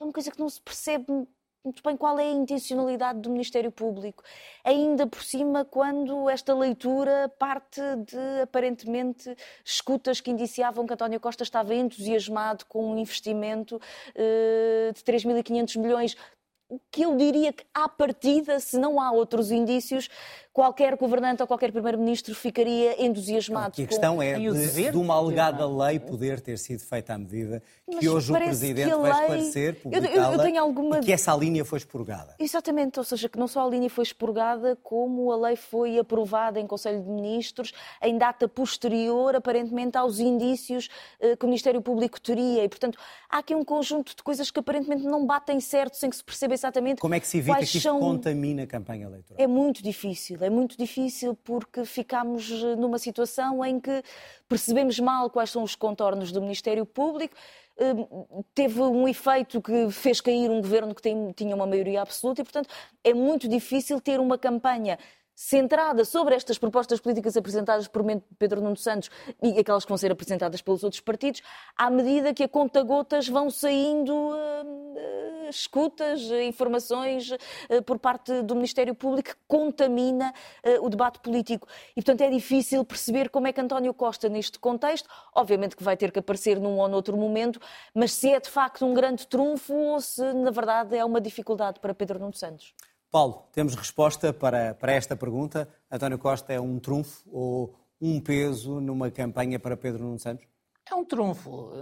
é uma coisa que não se percebe muito bem qual é a intencionalidade do Ministério Público. Ainda por cima, quando esta leitura parte de, aparentemente, escutas que indiciavam que António Costa estava entusiasmado com um investimento uh, de 3.500 milhões que eu diria que, à partida, se não há outros indícios, qualquer governante ou qualquer primeiro-ministro ficaria entusiasmado. Não, a questão é de, de, uma alegada lei poder ter sido feita à medida que Mas hoje o Presidente vai esclarecer, publicá-la, alguma... e que essa linha foi expurgada. Exatamente, ou seja, que não só a linha foi expurgada, como a lei foi aprovada em Conselho de Ministros em data posterior, aparentemente, aos indícios eh, que o Ministério Público teria. E, portanto, há aqui um conjunto de coisas que aparentemente não batem certo, sem que se perceba exatamente Como é que se evita que isto são... contamine a campanha eleitoral? É muito difícil. É muito difícil porque ficamos numa situação em que percebemos mal quais são os contornos do Ministério Público. Hum, teve um efeito que fez cair um governo que tinha uma maioria absoluta e, portanto, é muito difícil ter uma campanha centrada sobre estas propostas políticas apresentadas por Pedro Nuno Santos e aquelas que vão ser apresentadas pelos outros partidos, à medida que a conta-gotas vão saindo uh, uh, escutas, uh, informações por parte do Ministério Público que contamina o debate político. E, portanto, é difícil perceber como é que António Costa, neste contexto, obviamente que vai ter que aparecer num ou noutro momento, mas se é de facto um grande trunfo ou se, na verdade, é uma dificuldade para Pedro Nuno Santos. Paulo, temos resposta para, para esta pergunta. António Costa é um trunfo ou um peso numa campanha para Pedro Nuno Santos? É um trunfo.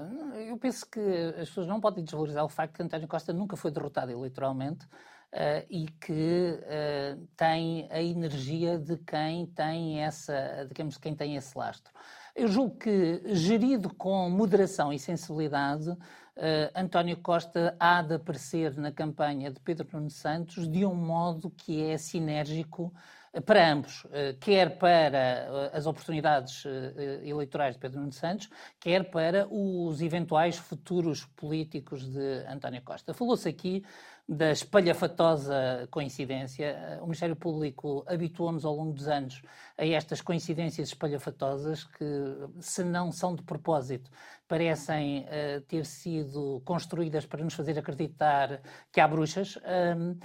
Eu penso que as pessoas não podem desvalorizar o facto que António Costa nunca foi derrotado eleitoralmente uh, e que uh, tem a energia de quem tem essa, digamos, quem tem esse lastro. Eu julgo que, gerido com moderação e sensibilidade, uh, António Costa há de aparecer na campanha de Pedro Nuno Santos de um modo que é sinérgico para ambos, quer para as oportunidades eleitorais de Pedro Nuno Santos, quer para os eventuais futuros políticos de António Costa. Falou-se aqui da espalhafatosa coincidência. O Ministério Público habituou-nos ao longo dos anos a estas coincidências espalhafatosas que, se não são de propósito, parecem uh, ter sido construídas para nos fazer acreditar que há bruxas. Uh,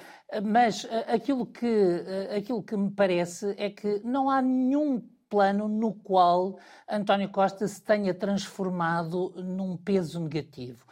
mas uh, aquilo, que, aquilo que me parece é que não há nenhum plano no qual António Costa se tenha transformado num peso negativo.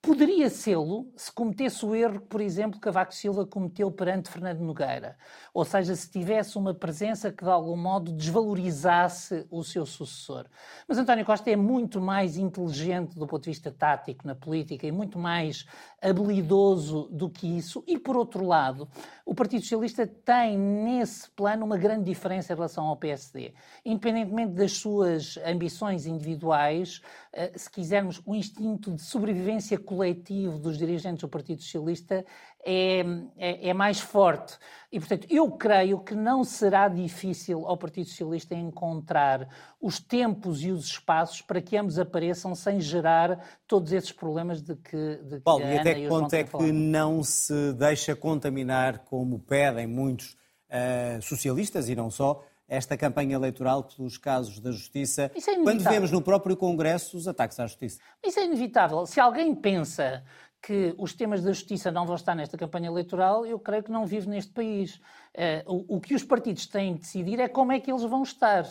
Poderia sê-lo se cometesse o erro, por exemplo, que Cavaco Silva cometeu perante Fernando Nogueira. Ou seja, se tivesse uma presença que de algum modo desvalorizasse o seu sucessor. Mas António Costa é muito mais inteligente do ponto de vista tático na política e muito mais habilidoso do que isso. E, por outro lado, o Partido Socialista tem nesse plano uma grande diferença em relação ao PSD. Independentemente das suas ambições individuais, eh, se quisermos, o instinto de sobrevivência coletivo dos dirigentes do Partido Socialista é, é, é, mais forte. E, portanto, eu creio que não será difícil ao Partido Socialista encontrar os tempos e os espaços para que ambos apareçam sem gerar todos esses problemas de que, de que Paulo, e até que ponto é que não se deixa contaminar, como pedem muitos uh, socialistas e não só, esta campanha eleitoral pelos casos da Justiça, é quando vemos no próprio Congresso os ataques à Justiça. Isso é inevitável. Se alguém pensa que os temas da justiça não vão estar nesta campanha eleitoral, eu creio que não vive neste país. Uh, o, o, que os partidos têm de decidir é como é que eles vão estar.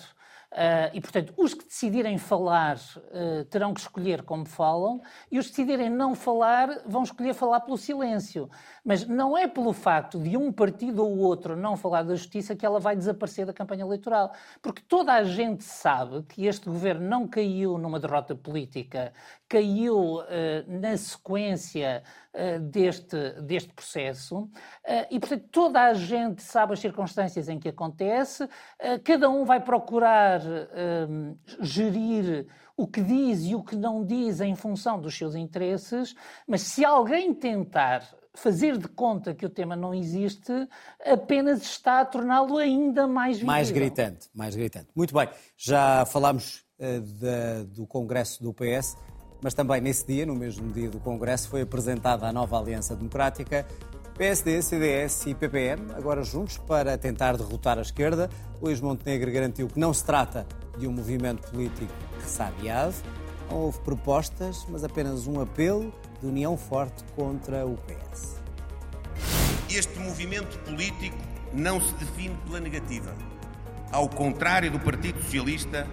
Uh, e, portanto, os que decidirem falar uh, terão que escolher como falam, e os que decidirem não falar vão escolher falar pelo silêncio. Mas não é pelo facto de um partido ou outro não falar da justiça que ela vai desaparecer da campanha eleitoral. Porque toda a gente sabe que este governo não caiu numa derrota política, caiu uh, na sequência uh, deste, deste processo. Uh, e, portanto, toda a gente sabe as circunstâncias em que acontece, cada um vai procurar gerir o que diz e o que não diz em função dos seus interesses, mas se alguém tentar fazer de conta que o tema não existe apenas está a torná-lo ainda mais visível. Mais gritante, mais gritante. Muito bem, já falámos uh, do Congresso do PS mas também nesse dia, no mesmo dia do Congresso, foi apresentada a nova Aliança Democrática. PSD, CDS e PPM, agora juntos para tentar derrotar a esquerda. Luís Montenegro garantiu que não se trata de um movimento político ressabiado. Não houve propostas, mas apenas um apelo de união forte contra o PS. Este movimento político não se define pela negativa. Ao contrário do Partido Socialista,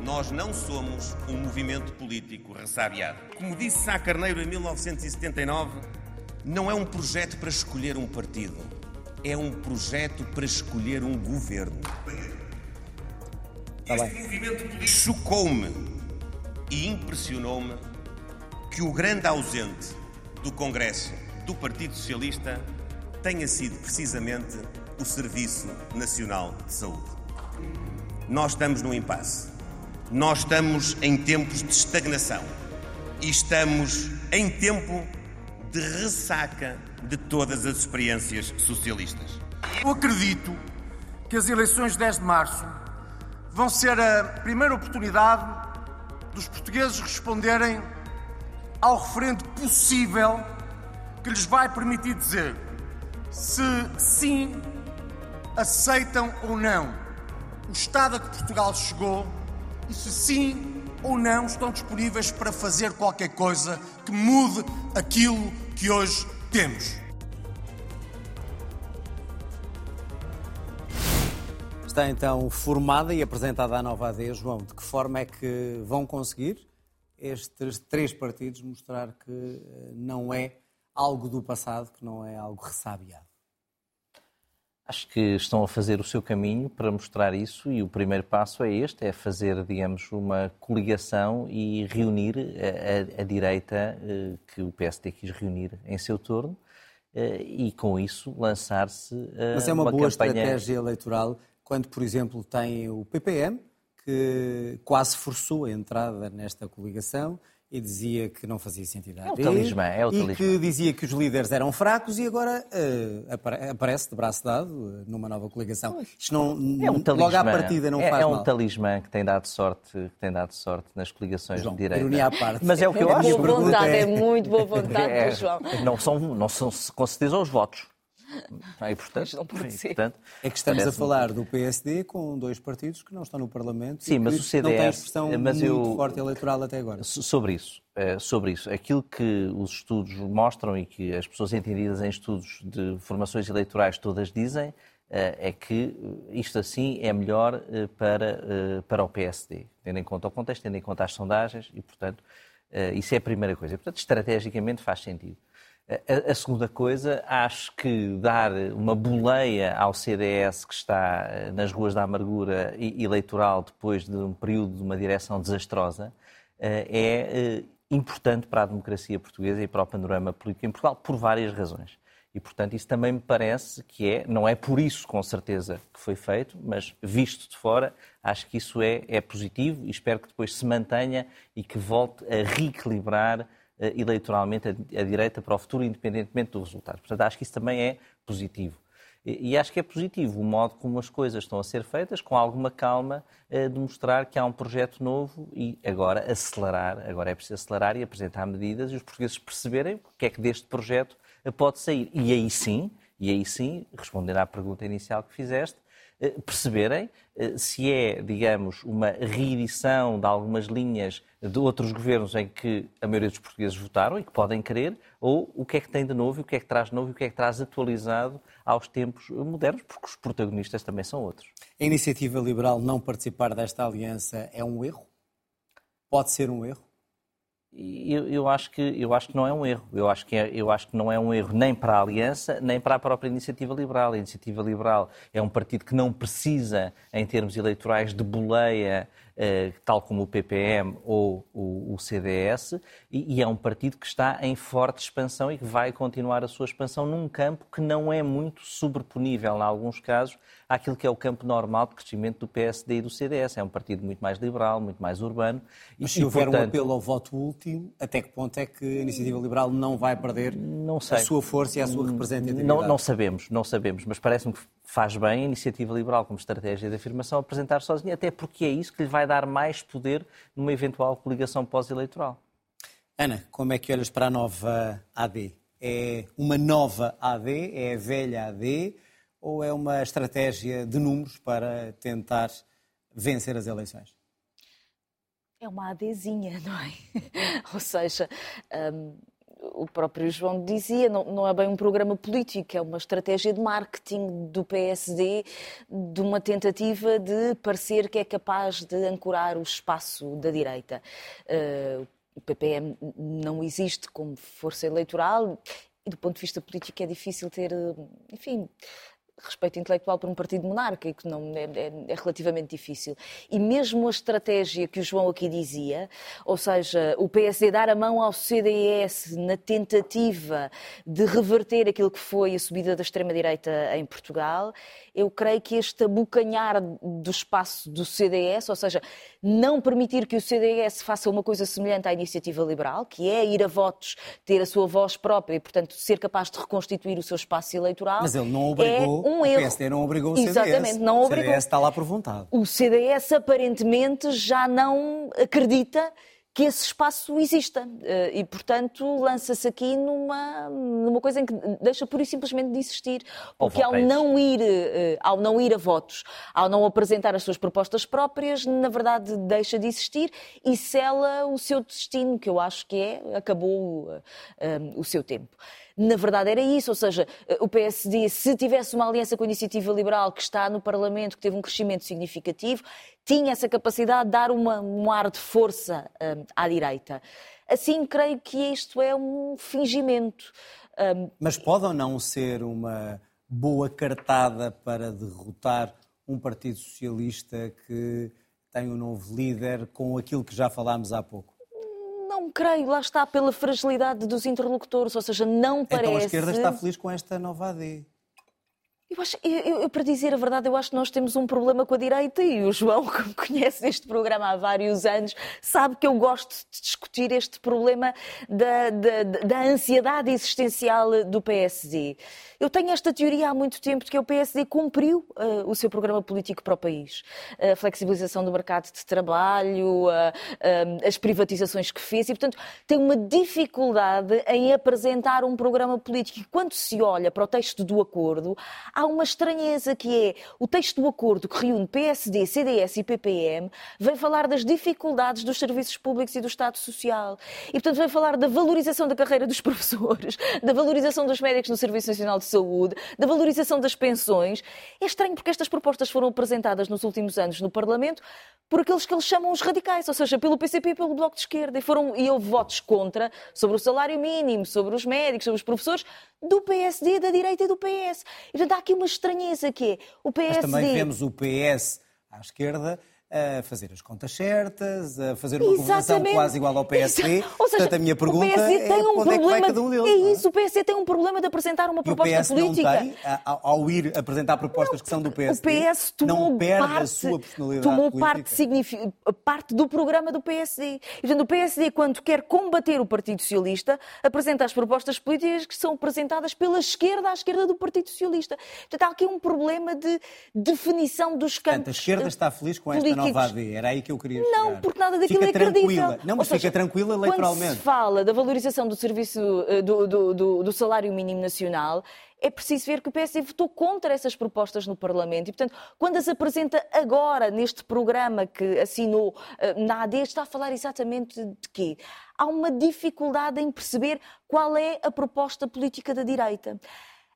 nós não somos um movimento político ressabiado. Como disse Sá Carneiro em 1979, não é um projeto para escolher um partido, é um projeto para escolher um governo. Tá este movimento político chocou-me e impressionou-me que o grande ausente do Congresso do Partido Socialista tenha sido precisamente o Serviço Nacional de Saúde. Nós estamos num impasse. Nós estamos em tempos de estagnação e estamos em tempo de ressaca de todas as experiências socialistas. Eu acredito que as eleições de 10 de março vão ser a primeira oportunidade dos portugueses responderem ao referendo possível que lhes vai permitir dizer se sim aceitam ou não o estado a que Portugal chegou e se sim ou não estão disponíveis para fazer qualquer coisa que mude aquilo que hoje temos. Está então formada e apresentada a nova AD, João. De que forma é que vão conseguir estes três partidos mostrar que eh, não é algo do passado, que não é algo ressabiado? Acho que estão a fazer o seu caminho para mostrar isso e o primeiro passo é este, é fazer, digamos, uma coligação e reunir a, a, a direita eh, que o PSD quis reunir em seu torno eh, e com isso lançar-se a Mas é uma, uma boa campanha... estratégia eleitoral quando, por exemplo, tem o PPM, que quase forçou a entrada nesta coligação, e dizia que não fazia sentido. É o talismã, é o talismã. E que dizia que os líderes eram fracos e agora uh, aparece de braço dado uh, numa nova coligação. Isto não, é um talismã, logo à partida não é, faz é um mal. talismã que tem dado sorte, que tem dado sorte nas coligações João, de direita. Ironia à parte. Mas é o que eu é acho. Boa vontade, é... é muito boa [laughs] vontade é, do João. Não são, não são com certeza os votos. E, portanto, não pode ser. Portanto, é que estamos a falar do PSD com dois partidos que não estão no Parlamento Sim, e mas o CDS, não têm expressão mas muito eu, forte eleitoral até agora. Sobre isso, eh, sobre isso, aquilo que os estudos mostram e que as pessoas entendidas em estudos de formações eleitorais todas dizem eh, é que isto assim é melhor eh, para, para o PSD, tendo em conta o contexto, tendo em conta as sondagens e, portanto, isso é a primeira coisa. E, portanto, estrategicamente faz sentido. A, a, segunda coisa, acho que dar uma boleia ao CDS que está eh, nas ruas da amargura eleitoral depois de um período de uma direção desastrosa eh, é eh, importante para a democracia portuguesa e para o panorama político em Portugal por várias razões. E, portanto, isso também me parece que é, não é por isso, com certeza, que foi feito, mas visto de fora, acho que isso é, é positivo e espero que depois se mantenha e que volte a reequilibrar eleitoralmente a, direita para o futuro, independentemente do resultado. Portanto, acho que isso também é positivo. E, acho que é positivo o modo como as coisas estão a ser feitas, com alguma calma, eh, de mostrar que há um projeto novo e agora acelerar, agora é preciso acelerar e apresentar medidas e os portugueses perceberem o que é que deste projeto eh, pode sair. E aí sim, e aí sim, respondendo à pergunta inicial que fizeste, eh, perceberem eh, se é, digamos, uma reedição de algumas linhas de outros governos em que a maioria dos portugueses votaram e que podem querer, ou o que é que tem de novo, o que é que traz de novo e o que é que traz atualizado aos tempos modernos, porque os protagonistas também são outros. A iniciativa liberal não participar desta aliança é um erro? Pode ser um erro? Eu, eu, acho que, eu acho que não é um erro. Eu acho, que é, eu acho que não é um erro nem para a Aliança, nem para a própria Iniciativa Liberal. A Iniciativa Liberal é um partido que não precisa, em termos eleitorais, de boleia tal como o PPM ou o, CDS, e, é um partido que está em forte expansão e que vai continuar a sua expansão num campo que não é muito sobreponível, em alguns casos, àquilo que é o campo normal de crescimento do PSD e do CDS. É um partido muito mais liberal, muito mais urbano. Mas se houver portanto, um apelo ao voto útil, até que ponto é que a Iniciativa Liberal não vai perder a sua força e a sua representatividade? Não, não sabemos, não sabemos, mas parece-me que faz bem a Iniciativa Liberal como estratégia de afirmação apresentar sozinha, até porque é isso que lhe vai dar mais poder numa eventual coligação pós-eleitoral. Ana, como é que olhas para a nova AD? É uma nova AD? É a velha AD? Ou é uma estratégia de números para tentar vencer as eleições? É uma ADzinha, não é? [laughs] Ou seja, um o próprio João dizia, não, não, é bem um programa político, é uma estratégia de marketing do PSD, de uma tentativa de parecer que é capaz de ancorar o espaço da direita. Uh, o PPM não existe como força eleitoral e, do ponto de vista político, é difícil ter, enfim, respeito intelectual para um partido monárquico, não é, é, é, relativamente difícil. E mesmo a estratégia que o João aqui dizia, ou seja, o PSD dar a mão ao CDS na tentativa de reverter aquilo que foi a subida da extrema-direita em Portugal, eu creio que este abocanhar do espaço do CDS, ou seja, não permitir que o CDS faça uma coisa semelhante à iniciativa liberal, que é ir a votos, ter a sua voz própria e, portanto, ser capaz de reconstituir o seu espaço eleitoral. Mas ele não obrigou, é um o PSD não obrigou o CDS. Exatamente, não obrigou. O CDS está lá por vontade. O CDS aparentemente já não acredita que esse espaço exista. Eh, e, portanto, lança-se aqui numa, numa coisa em que deixa pura e simplesmente de existir. Porque ao não, ir, eh, ao não ir a votos, ao não apresentar as suas propostas próprias, na verdade deixa de existir e sela o seu destino, que eu acho que é, acabou um, o seu tempo na verdade era isso, ou seja, o PSD, se tivesse uma aliança com a Iniciativa Liberal que está no Parlamento, que teve um crescimento significativo, tinha essa capacidade de dar uma, um ar de força um, à direita. Assim, creio que isto é um fingimento. Um... Mas pode ou não ser uma boa cartada para derrotar um Partido Socialista que tem um novo líder com aquilo que já falámos há pouco? Não creio, lá está, pela fragilidade dos interlocutores, ou seja, não parece... Então a esquerda está feliz com esta nova AD. Eu acho, eu, eu, para dizer a verdade, eu acho que nós temos um problema com a direita e o João, [laughs] que conhece este programa há vários anos, sabe que eu gosto de discutir este problema da, da, da ansiedade existencial do PSD. Eu tenho esta teoria há muito tempo de que o PSD cumpriu uh, o seu programa político para o país. A flexibilização do mercado de trabalho, as privatizações que fez e, portanto, tem uma dificuldade em apresentar um programa político. E quando se olha para o texto do acordo, há uma estranheza que é o texto do acordo que reúne PSD, CDS e PPM vem falar das dificuldades dos serviços públicos e do Estado Social. E, portanto, vem falar da valorização da carreira dos [laughs] professores, da valorização dos médicos no Serviço Nacional de Saúde, da valorização das pensões. É estranho porque estas propostas foram apresentadas nos últimos anos no Parlamento por aqueles que eles chamam os radicais, ou seja, pelo PCP e pelo Bloco de Esquerda. E, foram, e houve votos contra sobre o salário mínimo, sobre os médicos, sobre os professores, do PSD, da direita e do PS. E, portanto, há aqui uma estranheza que é o PSD... Mas também vemos o PS à esquerda a fazer as contas certas, a fazer uma governação quase igual ao PSD. [laughs] Ou seja, Portanto, a minha pergunta tem um é problema, é um deles, é isso, o PSD tem um problema de apresentar uma proposta e o PS política. Não tem, ao ir apresentar propostas não, que são do PSD, o PS tomou não perde parte, a sua personalidade tomou parte, parte do programa do PSD. E, portanto, o PSD, quando quer combater o Partido Socialista, apresenta as propostas políticas que são apresentadas pela esquerda à esquerda do Partido Socialista. Portanto, há aqui um problema de definição dos campos Portanto, a esquerda está feliz com esta. Nova AD. Era aí que eu queria Não, chegar. porque nada daquilo fica é. Tranquila. Não, mas seja, fica tranquila eleitoralmente. Quando se fala da valorização do serviço eh, do, do, do, do salário mínimo nacional, é preciso ver que o PSD votou contra essas propostas no Parlamento e, portanto, quando as apresenta agora neste programa que assinou eh, na AD, está a falar exatamente de quê? Há uma dificuldade em perceber qual é a proposta política da direita.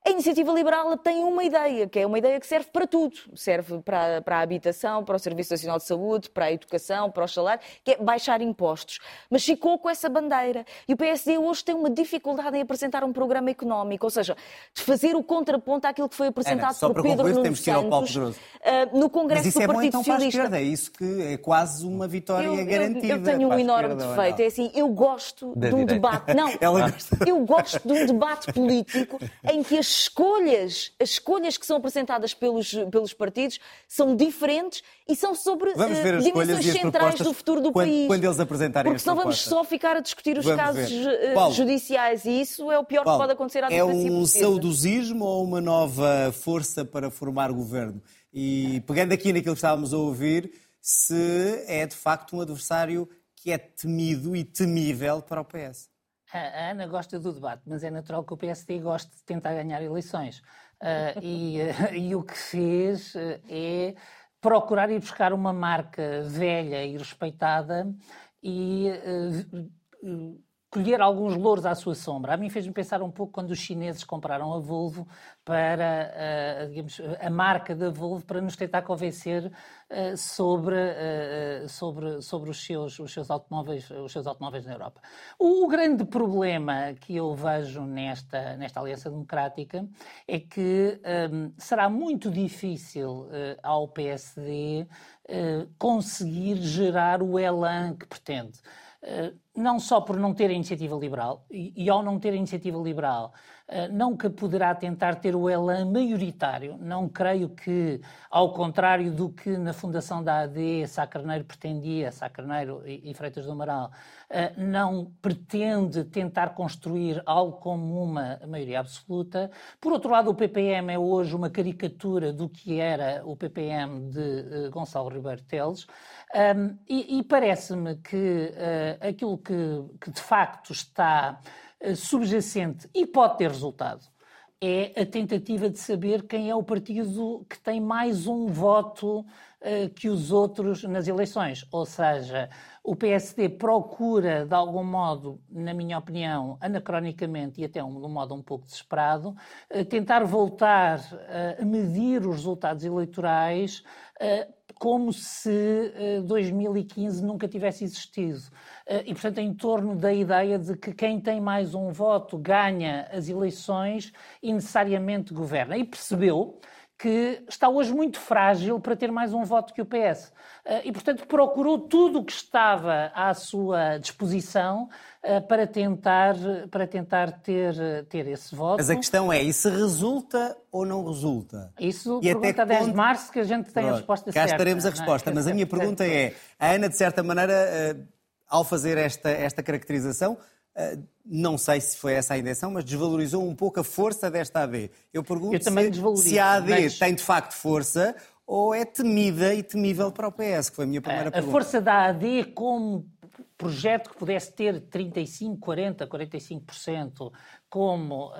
A iniciativa liberal tem uma ideia, que é uma ideia que serve para tudo. Serve para, para a habitação, para o Serviço Nacional de Saúde, para a educação, para o salário, que é baixar impostos. Mas ficou com essa bandeira. E o PSD hoje tem uma dificuldade em apresentar um programa económico, ou seja, de fazer o contraponto àquilo que foi apresentado Ana, por Pedro concluir, Nuno temos que ir ao Paulo Santos uh, no Congresso Mas isso do é bom Partido então para a Socialista. esquerda, é isso que é quase uma vitória Eu, eu, garantida. eu tenho um enorme defeito. É assim, eu gosto Da de um direita. debate. Não, [laughs] Ela gosta. eu gosto de um debate político em que as escolhas, as escolhas que são apresentadas pelos, pelos partidos são diferentes e são sobre Vamos ver eh, as escolhas dimensões as centrais do futuro do quando- país. quando eles apresentarem Porque as senão vamos só ficar a discutir os Vamos casos ver. eh, Paulo, judiciais e isso é o pior Paulo, que pode acontecer à é democracia um portuguesa. saudosismo ou uma nova força para formar governo? E pegando aqui naquilo que estávamos a ouvir, se é de facto um adversário que é temido e temível para o PS. A Ana gosta do debate, mas é natural que o PSD goste de tentar ganhar eleições. Ah, e, [laughs] e o que fez ah, é procurar ir buscar uma marca velha e respeitada e ah, colher alguns louros à sua sombra. A mim fez-me pensar um pouco quando os chineses compraram a Volvo para, ah, digamos, a marca da Volvo para nos tentar convencer ah, sobre, ah, sobre, sobre os, seus, os, seus automóveis, os seus automóveis na Europa. O, grande problema que eu vejo nesta, nesta Aliança Democrática é que hum, será muito difícil ao PSD conseguir gerar o elan que pretende. Uh, não só por não ter a iniciativa liberal, e, e ao não ter a iniciativa liberal, uh, não que poderá tentar ter o elan maioritário. Não creio que, ao contrário do que na fundação da AD Sá Carneiro pretendia, Sá Carneiro e, e Freitas do Amaral, uh, não pretende tentar construir algo como uma maioria absoluta. Por outro lado, o PPM é hoje uma caricatura do que era o PPM de Gonçalo Ribeiro Teles. Um, e, e parece-me que uh, aquilo que, que, de facto está uh, subjacente e pode ter resultado é a tentativa de saber quem é o partido que tem mais um voto uh, que os outros nas eleições. Ou seja, o PSD procura, de algum modo, na minha opinião, anacronicamente e até de um modo um pouco desesperado, tentar voltar a medir os resultados eleitorais como se uh, 2015 nunca tivesse existido. Uh, e, portanto, em torno da ideia de que quem tem mais um voto ganha as eleições e necessariamente governa. E percebeu que está hoje muito frágil para ter mais um voto que o PS. Eh, e, portanto, procurou tudo o que estava à sua disposição eh, para tentar, para tentar ter, ter esse voto. Mas a questão é, isso resulta ou não resulta? Isso e pergunta até 10 ponto... de março que a gente tem Pronto, a resposta cá certa. Cá estaremos a é? resposta, mas a minha [laughs] pergunta é, a Ana, de certa maneira, eh, ao fazer esta, esta caracterização, não sei se foi essa a intenção, mas desvalorizou um pouco a força desta AD. Eu pergunto Eu se, se, a AD mas... tem de facto força ou é temida e temível para o PS, que foi a minha primeira a, pergunta. A força da AD como projeto que pudesse ter 35, 40, 45%, como uh, uh,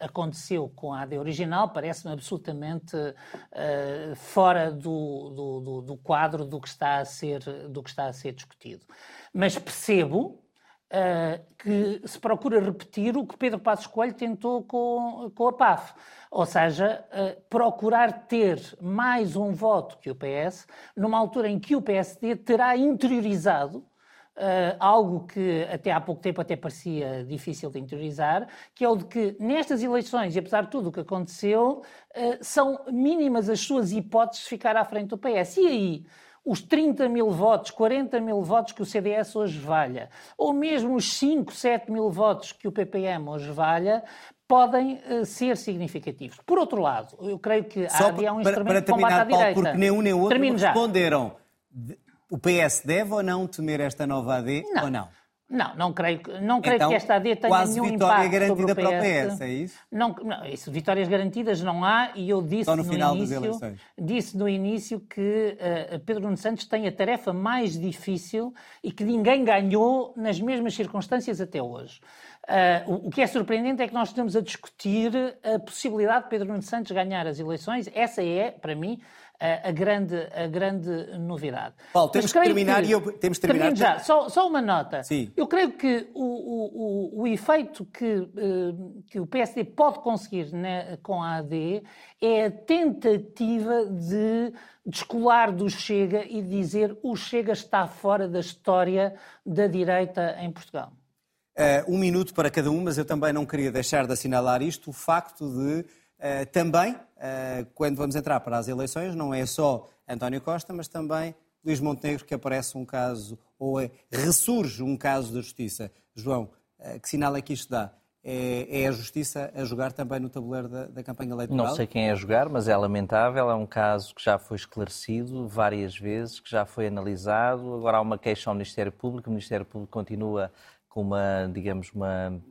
aconteceu com a AD original, parece-me absolutamente uh, fora do, do, do, do, quadro do que, está a ser, do que está a ser discutido. Mas percebo uh, que se procura repetir o que Pedro Passos Coelho tentou com, com a PAF. Ou seja, uh, procurar ter mais um voto que o PS, numa altura em que o PSD terá interiorizado Uh, algo que até há pouco tempo até parecia difícil de interiorizar, que é o de que nestas eleições, e apesar de tudo o que aconteceu, uh, são mínimas as suas hipóteses de ficar à frente do PS. E aí, os 30 mil votos, 40 mil votos que o CDS hoje valha, ou mesmo os 5, 7 mil votos que o PPM hoje valha, podem uh, ser significativos. Por outro lado, eu creio que Só a AD é um para, instrumento para terminar, combate à Paulo, direita. porque nem um nem outro responderam. O PS deve ou não temer esta nova AD não. ou não? Não, não creio, não creio então, que esta AD tenha quase nenhum vitória impacto garantida sobre o PS. para o PS, é isso? Não, não, isso, vitórias garantidas não há e eu disse Só no, no final início, das eleições. disse no início que uh, Pedro Nuno Santos tem a tarefa mais difícil e que ninguém ganhou nas mesmas circunstâncias até hoje. Uh, o, o, que é surpreendente é que nós estamos a discutir a possibilidade de Pedro Nuno Santos ganhar as eleições. Essa é, para mim, a, grande, a grande novidade. Paulo, temos que terminar que, e eu, temos que terminar. já, só, só uma nota. Sim. Eu creio que o, o, o, o efeito que, uh, que o PSD pode conseguir né, com a AD é a tentativa de descolar do Chega e dizer o Chega está fora da história da direita em Portugal. Uh, um minuto para cada um, mas eu também não queria deixar de assinalar isto, o facto de uh, também eh, quando vamos entrar para as eleições, não é só António Costa, mas também Luís Montenegro, que aparece um caso, ou é, ressurge um caso da justiça. João, eh, que sinal é que isto dá? É, é, a justiça a jogar também no tabuleiro da, da, campanha eleitoral? Não sei quem é a jogar, mas é lamentável. É um caso que já foi esclarecido várias vezes, que já foi analisado. Agora há uma queixa ao Ministério Público. O Ministério Público continua com uma, digamos, uma,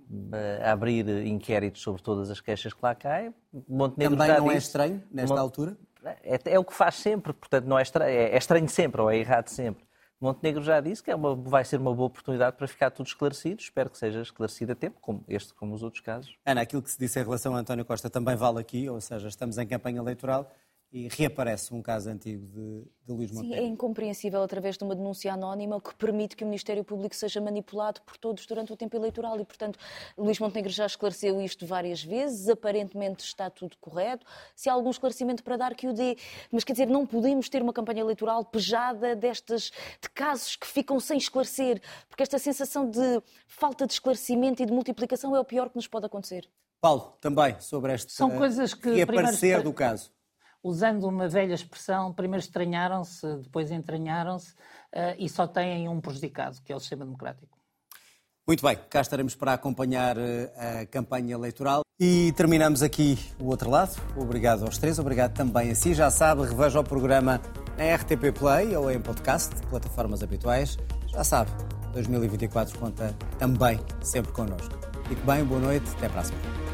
a abrir inquéritos sobre todas as queixas que lá caem. Montenegro Também não é é estranho, nesta Mont... altura? É, é, o que faz sempre, portanto não é estranho, é, é estranho sempre ou é errado sempre. Montenegro já disse que é uma, vai ser uma boa oportunidade para ficar tudo esclarecido. Espero que seja esclarecido a tempo, como este, como os outros casos. Ana, aquilo que se disse em relação a António Costa também vale aqui, ou seja, estamos em campanha eleitoral e reaparece um caso antigo de, de Luís Montenegro. Sim, é incompreensível através de uma denúncia anónima que permite que o Ministério Público seja manipulado por todos durante o tempo eleitoral e, portanto, Luís Montenegro já esclareceu isto várias vezes, aparentemente está tudo correto. Se há algum esclarecimento para dar, que o dê. Mas, quer dizer, não podemos ter uma campanha eleitoral pejada destas, de casos que ficam sem esclarecer, porque esta sensação de falta de esclarecimento e de multiplicação é o pior que nos pode acontecer. Paulo, também sobre este São coisas que reaparecer primeiro... do caso usando uma velha expressão, primeiro estranharam-se, depois entranharam-se uh, e só têm um prejudicado, que é o sistema democrático. Muito bem, cá estaremos para acompanhar uh, a campanha eleitoral. E terminamos aqui o outro lado. Obrigado aos três, obrigado também a si. Já sabe, reveja o programa na RTP Play ou em podcast, plataformas habituais. Já sabe, 2024 conta também sempre connosco. Fique bem, boa noite, até a semana.